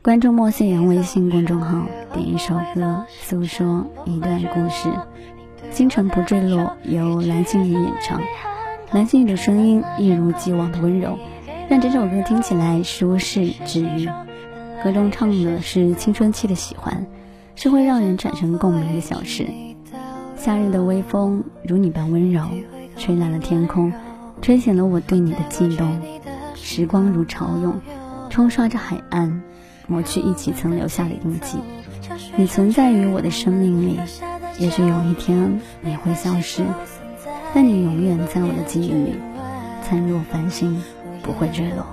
关注莫信阳微信公众号，点一首歌，诉说一段故事。星辰不坠落，由蓝心雨演唱。蓝心雨的声音一如既往的温柔，让这首歌听起来舒适治愈。歌中唱的是青春期的喜欢，是会让人产生共鸣的小事。夏日的微风如你般温柔，吹蓝了天空，吹醒了我对你的悸动。时光如潮涌，冲刷着海岸。抹去一起曾留下的印记，你存在于我的生命里，也许有一天你会消失，但你永远在我的记忆里，灿若繁星，不会坠落。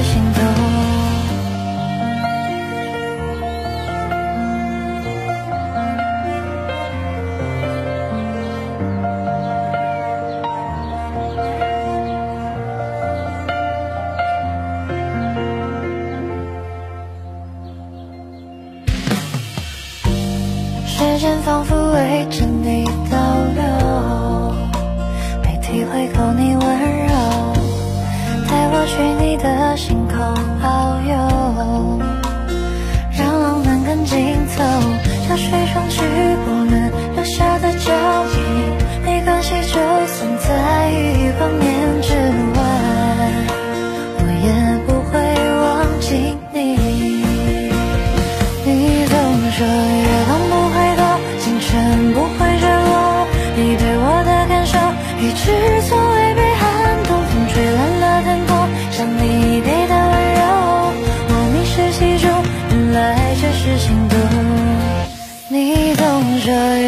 时间仿佛。靠近，没关系，就算在一光年之外，我也不会忘记你。你总说月光不会躲，星辰不会坠落，你对我的感受一直从未被撼动。风吹乱了天空，像你给的温柔。我迷失其中，原来这是心动。你总说。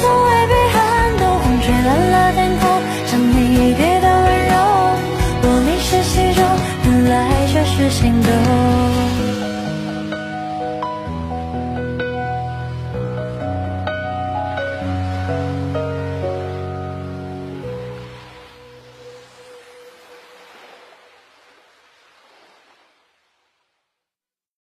从未被寒冬风吹乱了天空，像你给的温柔，我迷失其中，原来这是心动。